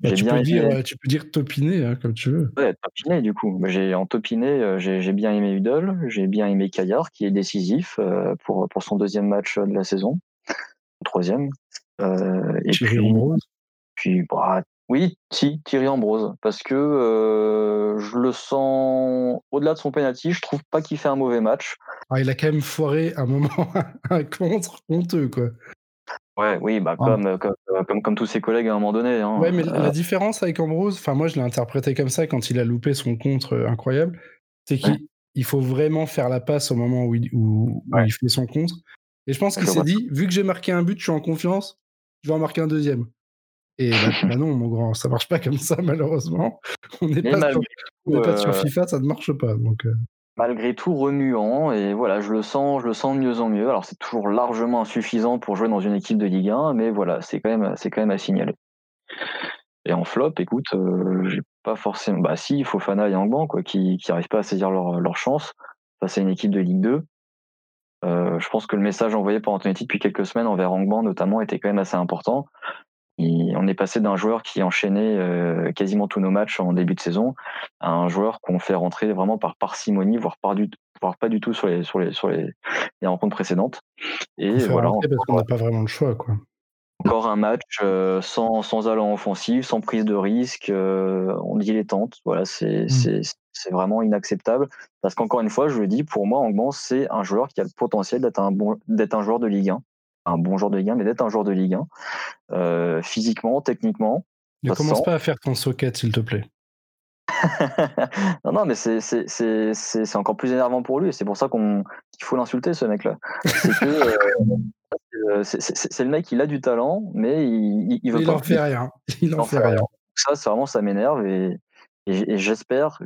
Bah, tu, peux dire, tu, peux dire, topiné, hein, comme tu veux. Ouais, topiné, du coup. J'ai, en topiné, j'ai bien aimé Udol, j'ai bien aimé Caillard, qui est décisif pour, pour son deuxième match de la saison, troisième. et puis, puis bah, oui, si, Thierry Ambrose, parce que euh, je le sens au-delà de son penalty, je trouve pas qu'il fait un mauvais match. Ah, il a quand même foiré un moment un contre honteux, quoi. Ouais, oui, bah, comme, euh, euh, comme, comme, tous ses collègues à un moment donné. Hein. Ouais, mais la différence avec Ambrose, enfin moi je l'ai interprété comme ça quand il a loupé son contre incroyable, c'est qu'il faut vraiment faire la passe au moment où il, où, il fait son contre. Et je pense qu'il s'est dit, vu que j'ai marqué un but, je suis en confiance, je vais en marquer un deuxième. Et bah, bah, non, mon grand, ça marche pas comme ça, malheureusement. On n'est pas, sur, pas sur euh FIFA, ça ne marche pas. Donc, euh. Malgré tout, remuant, et voilà, je le sens, je le sens de mieux en mieux. Alors, c'est toujours largement insuffisant pour jouer dans une équipe de Ligue 1, mais voilà, c'est quand même, c'est quand même à signaler. Et en flop, écoute, euh, j'ai pas forcément. Bah, si, Fofana et Angban, quoi, qui n'arrivent pas à saisir leur, leur chance face à une équipe de Ligue 2. je pense que le message envoyé par Antonetti depuis quelques semaines envers Angban, notamment, était quand même assez important on est passé d'un joueur qui enchaînait euh, quasiment tous nos matchs en début de saison à un joueur qu'on fait rentrer vraiment par parcimonie, voire, pas du tout sur les, sur les, sur les, rencontres précédentes. Et voilà. Parce qu'on n'a pas vraiment le choix, quoi. Encore un match euh, sans, sans allant offensif, sans prise de risque, euh, on dilettante. Voilà, mmh. c'est vraiment inacceptable. Parce qu'encore une fois, je le dis, pour moi, Angban, c'est un joueur qui a le potentiel d'être un, bon, un joueur de Ligue 1 un bon joueur de Ligue 1, mais d'être un joueur de Ligue 1, euh, physiquement, techniquement. Ne commence pas à faire ton socket, s'il te plaît. non, non, mais c'est encore plus énervant pour lui. C'est pour ça qu'il faut l'insulter, ce mec-là. Euh, c'est le mec, il a du talent, mais il, il veut il En fait rien. Il en, fait rien. Ça, c'est vraiment, ça m'énerve et, et, j'espère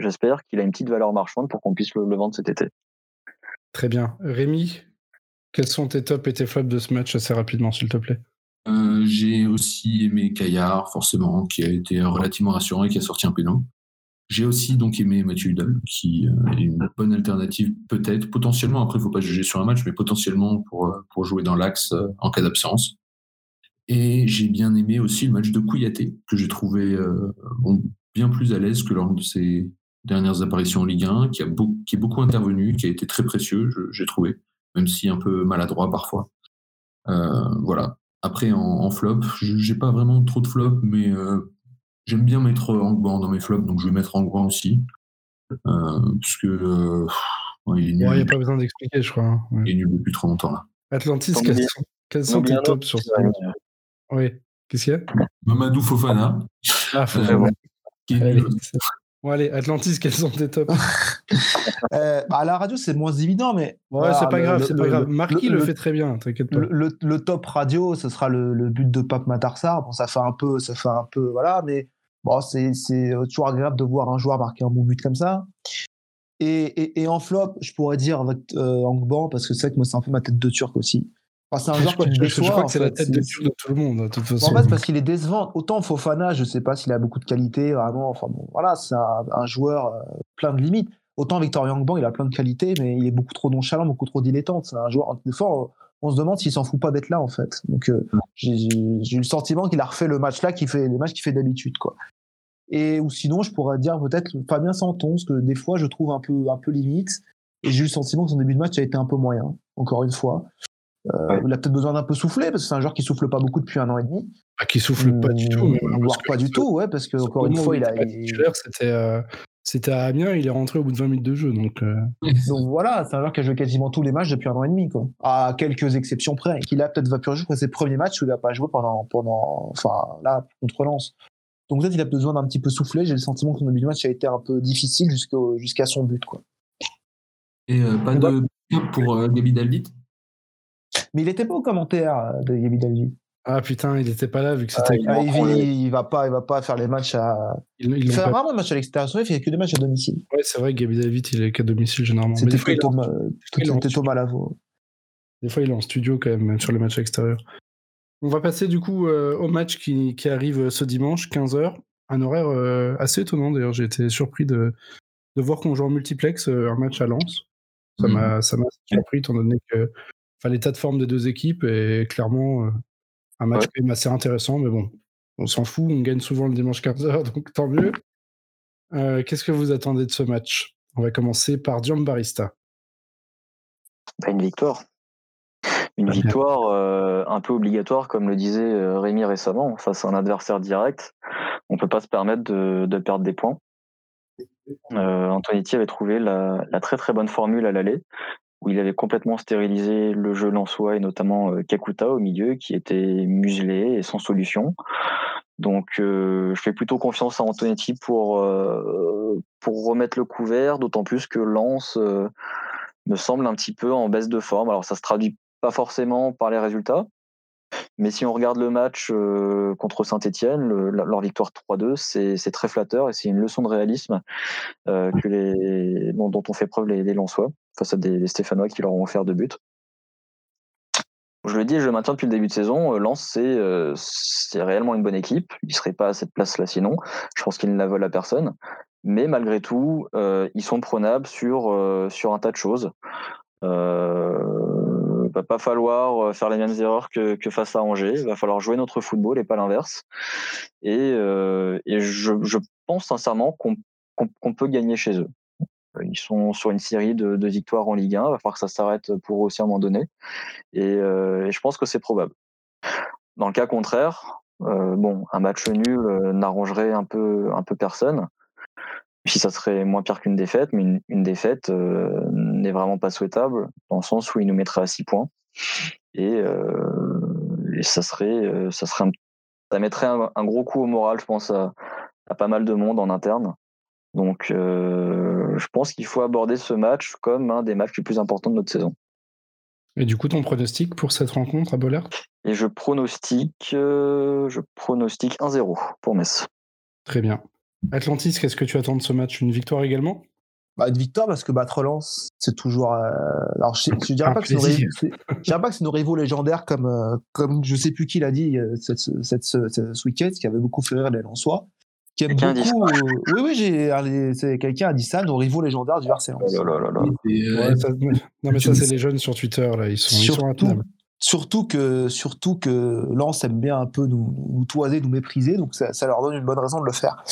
qu'il a une petite valeur marchande pour qu'on puisse le, le, vendre cet été. Très bien. Rémi, quels sont tes tops et tes flops de ce match assez rapidement, s'il te plaît? Euh, J'ai aussi aimé Caillard, forcément, qui a été relativement rassurant et qui a sorti un pénal. J'ai aussi donc aimé Mathieu Hudol, qui est une bonne alternative peut-être, potentiellement, après il ne faut pas juger sur un match, mais potentiellement pour, pour jouer dans l'axe en cas d'absence. Et j'ai bien aimé aussi le match de Kouyaté, que j'ai trouvé bien plus à l'aise que lors de ses dernières apparitions en Ligue 1, qui, a qui est beaucoup intervenu, qui a été très précieux, j'ai trouvé, même si un peu maladroit parfois. Euh, voilà. Après, en, flop, j'ai pas vraiment trop de flop, mais euh, j'aime bien mettre Angban dans mes flops, donc je vais mettre Angban aussi. Euh, parce que il est nul. Il n'y a pas besoin d'expliquer, je crois. Hein, il est nul depuis trop longtemps là. Atlantis, quels sont, tes tops sur ça? Oui. Qu'est-ce qu'il y a? Mamadou Fofana. Ah, Fofana. Bon, allez, Atlantis, quels sont tes tops? Euh, bah, À la radio, c'est moins évident, mais. Ouais, c'est pas grave, c'est pas grave. Marquis le, fait très bien, t'inquiète pas. Le, top radio, ce sera le, but de Pape Matarsar. Bon, ça fait un peu, ça fait un peu, voilà, mais bon, c'est toujours agréable de voir un joueur marquer un bon but comme ça. Et, et, en flop, je pourrais dire euh, Angban, parce que c'est vrai que moi, c'est un peu ma tête de turc aussi c'est un joueur je, je, crois que c'est la tête de, tout le monde, de toute façon. En fait, parce qu'il est décevant. Autant Fofana, je sais pas s'il a beaucoup de qualité, vraiment. Enfin, bon, voilà, c'est un, joueur euh, plein de limites. Autant Victor Youngban, il a plein de qualités, mais il est beaucoup trop nonchalant, beaucoup trop dilettante. C'est un joueur, des fois, on se demande s'il s'en fout pas d'être là, en fait. Donc, euh, j'ai eu le sentiment qu'il a refait le match là, qui fait, le match qu'il fait d'habitude, quoi. Et, ou sinon, je pourrais dire peut-être Fabien Santon, parce que des fois, je trouve un peu, un peu limite. Et j'ai eu le sentiment que son début de match a été un peu moyen, encore une fois. Euh, il a peut-être besoin d'un peu souffler parce que c'est un joueur qui souffle pas beaucoup depuis un an et demi. Ah, qui souffle pas du tout. voire pas du tout, ouais, parce que encore une fois, il a. C'était euh, c'était à Amiens, il est rentré au bout de 20 minutes de jeu. Donc, euh. donc voilà, c'est un joueur qui a joué quasiment tous les matchs depuis un an et demi, quoi. À quelques exceptions près. Et qu'il a peut-être va plus jouer pour ses premiers matchs où il n'a pas joué pendant, pendant. Enfin, là, contre Lens. Donc peut-être il a besoin d'un petit peu souffler. J'ai le sentiment que son début de match a été un peu difficile jusqu'à son but, quoi. Et pas de pour Gabi Dalvit? Mais il était pas au commentaire euh, de Yabi Dalvi. Ah putain, il était pas là vu que c'était. Ah, il, va pas, il va pas faire les matchs à. Il, fait rarement des matchs à l'extérieur. Il fait que des matchs à domicile. Ouais, c'est vrai que Gabi David, il est qu'à domicile généralement. C'était Thomas, Thomas Lavo. Des fois, il est en studio quand même, même sur les matchs extérieurs. On va passer du coup euh, au match qui, qui, arrive ce dimanche, 15h. Un horaire euh, assez étonnant d'ailleurs. J'ai été surpris de, de voir qu'on joue en multiplex un match à Lens. Ça mhm. m'a ça m'a surpris étant donné que l'état de forme des deux équipes est clairement euh, un match quand même assez intéressant, mais bon, on s'en fout, on gagne souvent le dimanche 15h, donc tant mieux. Euh, qu'est-ce que vous attendez de ce match? On va commencer par Dion Barista. Bah, une victoire. Une victoire euh, un peu obligatoire, comme le disait Rémi récemment, face à un adversaire direct. On ne peut pas se permettre de, perdre des points. Antonetti avait trouvé la, très très bonne formule à l'aller où il avait complètement stérilisé le jeu lensois et notamment euh, Kakuta au milieu qui était muselé et sans solution. Donc euh, je fais plutôt confiance à Antonetti pour, euh, remettre le couvert, d'autant plus que Lens me semble un petit peu en baisse de forme. Alors ça se traduit pas forcément par les résultats, mais si on regarde le match contre Saint-Etienne, leur victoire 3-2, c'est très flatteur et c'est une leçon de réalisme dont, on fait preuve les, les face à des, Stéphanois qui leur ont offert deux buts. Je le dis, je le maintiens depuis le début de saison. Lens, c'est réellement une bonne équipe. Ils ne seraient pas à cette place-là sinon. Je pense qu'ils ne la veulent à personne. Mais malgré tout, ils sont prenables sur, un tas de choses. Euh, va pas falloir euh, faire les mêmes erreurs que, face à Angers. Il va falloir jouer notre football et pas l'inverse. Et, euh, je, pense sincèrement qu'on peut gagner chez eux. Ils sont sur une série de, victoires en Ligue 1. Il va falloir que ça s'arrête pour eux aussi à un moment donné. Et, euh, je pense que c'est probable. Dans le cas contraire, bon, un match nul n'arrangerait un peu, un peu personne. Si ça serait moins pire qu'une défaite, mais une, défaite euh, n'est vraiment pas souhaitable, dans le sens où il nous mettrait à 6 points. Et, euh, ça serait, euh, ça serait ça mettrait un, gros coup au moral, je pense, à, pas mal de monde en interne. Donc, je pense qu'il faut aborder ce match comme un des matchs les plus importants de notre saison. Et du coup, ton pronostic pour cette rencontre à Bollard? Et je pronostique, je pronostique 1-0 pour Metz. Très bien. Atlantis, qu'est-ce que tu attends de ce match? Une victoire également? Bah, une victoire parce que battre Lens, c'est toujours. Euh, alors, je, je dirais pas que c'est nos, rivaux légendaires comme euh, comme je sais plus qui l'a dit euh, cette, cette, ce week-end, ce qui avait beaucoup fait rire les Lensois. Qui aime beaucoup. oui, oui, j'ai, c'est quelqu'un a dit ça, nos rivaux légendaires du RC Oh là là là. non, mais ça, c'est les jeunes sur Twitter, là. Ils sont, surtout, ils sont surtout que, surtout que Lance aime bien un peu nous, nous toiser, nous mépriser, donc ça, ça, leur donne une bonne raison de le faire.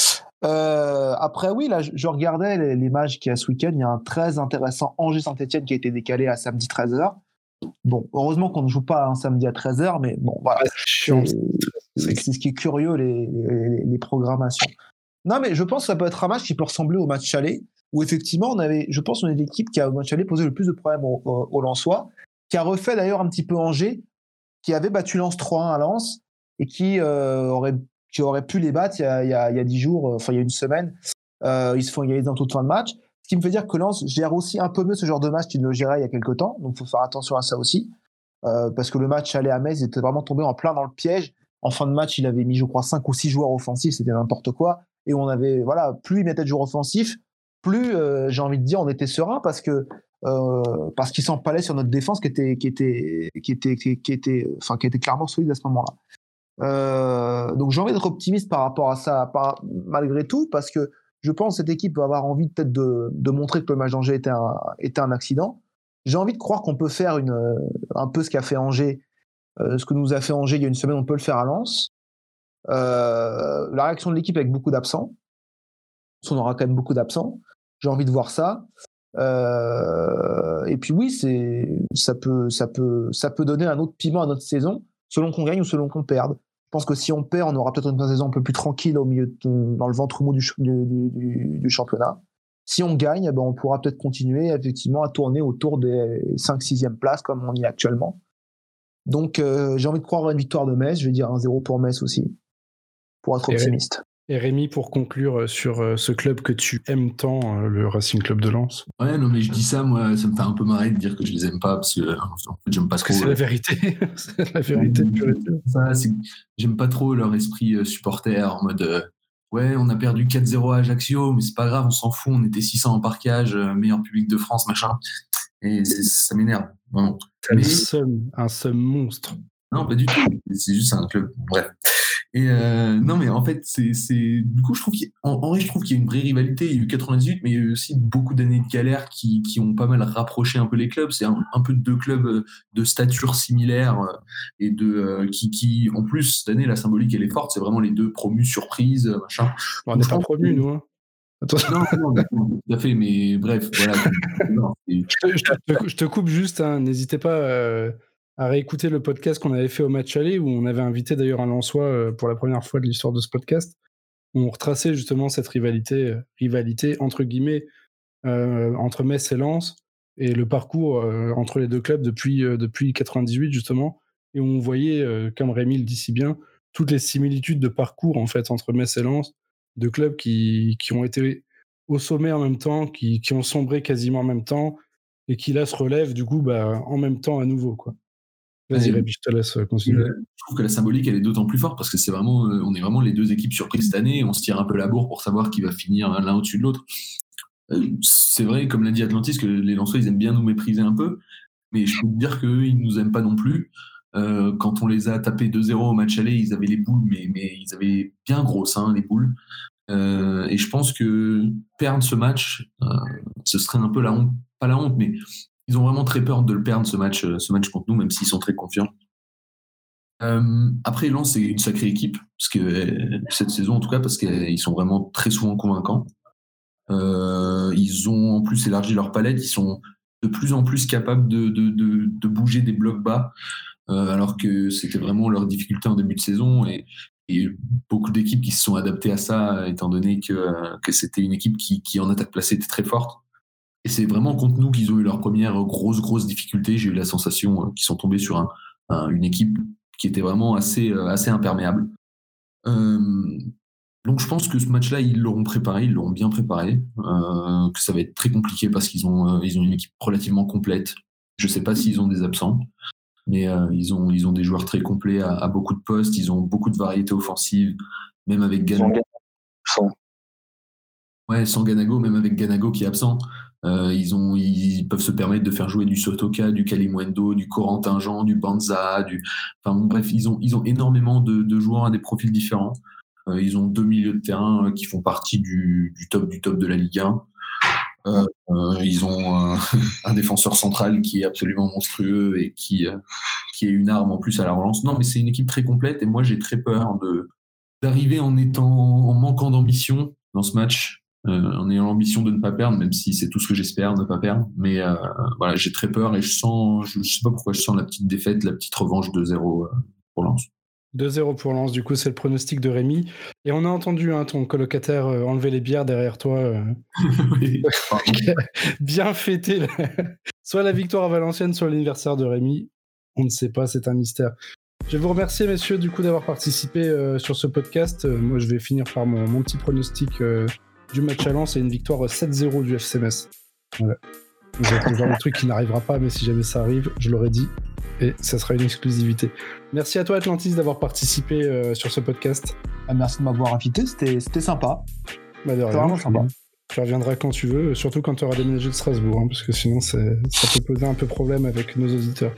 Euh, après, oui, là, je, regardais les, les matchs qu'il y a ce week-end. Il y a un très intéressant Angers-Saint-Etienne qui a été décalé à samedi 13h. Bon, heureusement qu'on ne joue pas un samedi à 13h, mais bon, voilà. C'est ce qui est curieux, les, les, les, programmations. Non, mais je pense que ça peut être un match qui peut ressembler au match chalet, où effectivement, on avait, je pense, on est l'équipe qui a au match chalet posé le plus de problèmes au, au, au Lensois, qui a refait d'ailleurs un petit peu Angers, qui avait battu Lens 3-1 à Lens, et qui euh, aurait qui aurait pu les battre il y a, il y a, il y a 10 jours, euh, enfin il y a une semaine. Euh, ils se font égaliser dans toute fin de match. Ce qui me fait dire que Lens gère aussi un peu mieux ce genre de match qu'il ne le gérait il y a quelques temps. Donc il faut faire attention à ça aussi. Euh, parce que le match allait à Metz, était vraiment tombé en plein dans le piège. En fin de match, il avait mis, je crois, 5 ou 6 joueurs offensifs, c'était n'importe quoi. Et on avait, voilà, plus il mettait de joueurs offensifs, plus, euh, j'ai envie de dire, on était serein parce que euh, parce qu'il s'empalait sur notre défense qui était qui était qui était qui enfin qui était clairement solide à ce moment-là. Euh, donc j'ai envie d'être optimiste par rapport à ça, malgré tout, parce que je pense que cette équipe va avoir envie peut-être de, de, montrer que le match d'Angers était un, était un accident. J'ai envie de croire qu'on peut faire une, un peu ce qu'a fait Angers, ce que nous a fait Angers il y a une semaine, on peut le faire à Lens. Euh, la réaction de l'équipe avec beaucoup d'absents. On aura quand même beaucoup d'absents. J'ai envie de voir ça. Euh, et puis oui, ça peut donner un autre piment à notre saison, selon qu'on gagne ou selon qu'on perde. Je pense que si on perd, on aura peut-être une saison un peu plus tranquille au milieu dans le ventre mou du, championnat. Si on gagne, eh ben on pourra peut-être continuer effectivement à tourner autour des 5-6e places comme on y est actuellement. Donc euh, j'ai envie de croire à une victoire de Metz, je vais dire un 0 pour Metz aussi, pour être optimiste. Et Rémi, pour conclure sur ce club que tu aimes tant, le Racing Club de Lens. Ouais, non, mais je dis ça, moi, ça me fait un peu marrer de dire que je les aime pas parce que en fait, j'aime pas trop. C'est la vérité. c'est la vérité. J'aime pas trop leur esprit supporter en mode ouais, on a perdu 4-0 à Ajaccio, mais c'est pas grave, on s'en fout, on était 600 en parquage, meilleur public de France, machin. Et ça m'énerve. Bon. Mais... un seul monstre. Non, pas du tout. C'est juste un club. Bref. Et euh, non, mais en fait, c'est, du coup, je trouve qu'en en vrai, je trouve qu'il y a une vraie rivalité. Il y a eu 98, mais il y a eu aussi beaucoup d'années de galère qui, qui ont pas mal rapproché un peu les clubs. C'est un, un peu deux clubs euh, de stature similaire euh, et de qui, qui, en plus, cette année, la symbolique elle est forte. C'est vraiment les deux promus surprises, machin. On n'est pas promus, nous. Hein. Non, non, non, tout à fait, mais bref, voilà. je, te, je, te, je, te, coupe juste, hein, n'hésitez pas. Euh à réécouter le podcast qu'on avait fait au match aller, où on avait invité d'ailleurs un Lançois euh, pour la première fois de l'histoire de ce podcast, où on retraçait justement cette rivalité, euh, rivalité entre guillemets, euh, entre Metz et Lens, et le parcours euh, entre les deux clubs depuis, euh, depuis 98 justement, et où on voyait, euh, comme Rémi le dit si bien, toutes les similitudes de parcours en fait entre Metz et Lens, de clubs qui, qui ont été au sommet en même temps, qui, qui ont sombré quasiment en même temps, et qui là se relèvent du coup bah, en même temps à nouveau quoi. Vas-y, Rémi, je te laisse continuer. Je trouve que la symbolique, elle est d'autant plus forte parce que c'est vraiment, on est vraiment les deux équipes surprises cette année. On se tire un peu la bourre pour savoir qui va finir l'un au-dessus de l'autre. C'est vrai, comme l'a dit Atlantis, que les Lensois, ils aiment bien nous mépriser un peu. Mais je peux te dire qu'eux, ils nous aiment pas non plus. Euh, quand on les a tapés 2-0 au match aller, ils avaient les boules, mais, mais ils avaient bien grosses, hein, les boules. Euh, et je pense que perdre ce match, euh, ce serait un peu la honte, pas la honte, mais ils ont vraiment très peur de le perdre ce match, ce match contre nous, même s'ils sont très confiants. Après, Lens, c'est une sacrée équipe, parce que cette saison en tout cas, parce qu'ils sont vraiment très souvent convaincants. Ils ont en plus élargi leur palette, ils sont de plus en plus capables de, de, de, bouger des blocs bas, alors que c'était vraiment leur difficulté en début de saison. Et, beaucoup d'équipes qui se sont adaptées à ça, étant donné que, c'était une équipe qui, en attaque placée était très forte. Et c'est vraiment contre nous qu'ils ont eu leur première grosse, grosse difficulté. J'ai eu la sensation qu'ils sont tombés sur un, un, une équipe qui était vraiment assez, assez imperméable. Euh, donc je pense que ce match-là, ils l'auront préparé, ils l'auront bien préparé, euh, que ça va être très compliqué parce qu'ils ont, euh, ont une équipe relativement complète. Je ne sais pas s'ils ont des absents, mais euh, ils, ont, ils ont des joueurs très complets à, à, beaucoup de postes, ils ont beaucoup de variétés offensives, même avec Ganago. Sans. Ouais, sans Ganago, même avec Ganago qui est absent. Euh, ils, ont, ils peuvent se permettre de faire jouer du Sotoka, du Kalimwendo, du Corentin Jean, du Banza, du. Enfin bref, ils ont, ils ont énormément de, de, joueurs à des profils différents. ils ont deux milieux de terrain qui font partie du, du top du top de la Ligue 1. Euh, ils ont un, défenseur central qui est absolument monstrueux et qui, qui est une arme en plus à la relance. Non, mais c'est une équipe très complète et moi j'ai très peur de d'arriver en étant en manquant d'ambition dans ce match, euh, en ayant l'ambition de ne pas perdre, même si c'est tout ce que j'espère, ne pas perdre. Mais euh, voilà, j'ai très peur et je sens, je, sais pas pourquoi je sens la petite défaite, la petite revanche de 0 euh, pour Lens. 2-0 pour Lens, du coup, c'est le pronostic de Rémi. Et on a entendu hein, ton colocataire enlever les bières derrière toi. bien fêter soit la victoire à Valenciennes, soit l'anniversaire de Rémi. On ne sait pas, c'est un mystère. Je vais vous remercier, messieurs, du coup, d'avoir participé euh, sur ce podcast. Euh, moi, je vais finir par mon, petit pronostic euh, du match à Lens et une victoire 7-0 du FCMS. Voilà. C'est le genre de truc qui n'arrivera pas, mais si jamais ça arrive, je l'aurais dit. Et ça sera une exclusivité. Merci à toi, Atlantis, d'avoir participé sur ce podcast. Ah, merci de m'avoir invité, c'était sympa. Bah, de rien, vraiment sympa. Tu reviendras quand tu veux, surtout quand tu auras déménagé de Strasbourg, hein, parce que sinon ça peut poser un peu problème avec nos auditeurs.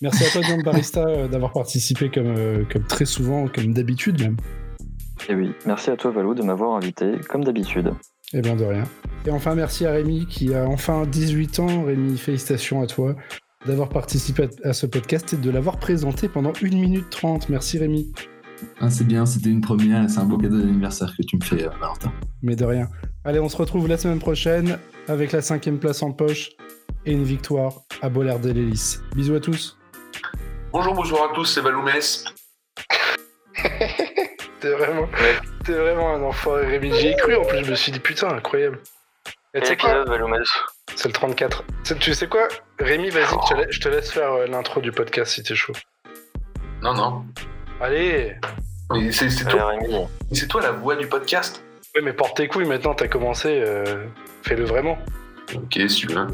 Merci à toi, John Barista, euh, d'avoir participé comme, euh, comme très souvent, comme d'habitude même. Et eh oui, merci à toi, Valou, de m'avoir invité, comme d'habitude. Eh bien, de rien. Et enfin, merci à Rémi, qui a enfin 18 ans. Rémi, félicitations à toi d'avoir participé à ce podcast et de l'avoir présenté pendant 1 minute 30. Merci, Rémi. Ah, c'est bien, c'était une première et c'est un beau cadeau d'anniversaire que tu me fais, euh, Valentin. Mais de rien. Allez, on se retrouve la semaine prochaine avec la cinquième place en poche et une victoire à Bollard de l'Hélice. Bisous à tous. Bonjour, bonjour à tous, c'est Valoumès. t'es vraiment, t'es vraiment un enfoiré, Rémi. J'y ai cru en plus, je me suis dit putain, incroyable. Et tu sais quoi C'est le 34. Tu sais quoi Rémi, vas-y, je te laisse faire euh, l'intro du podcast si t'es chaud. Non, non. Allez C'est toi, c'est toi la voix du podcast? Oui, mais porte tes couilles maintenant, t'as commencé, euh, fais-le vraiment. Ok, si tu veux.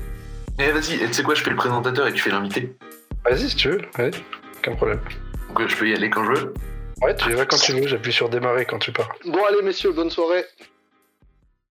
Mais vas-y, tu sais quoi, je fais le présentateur et tu fais l'invité. Vas-y si tu veux, ouais, aucun problème. Donc je peux y aller quand je veux Ouais, tu y vas quand tu veux, j'appuie sur démarrer quand tu pars. Bon allez messieurs, bonne soirée.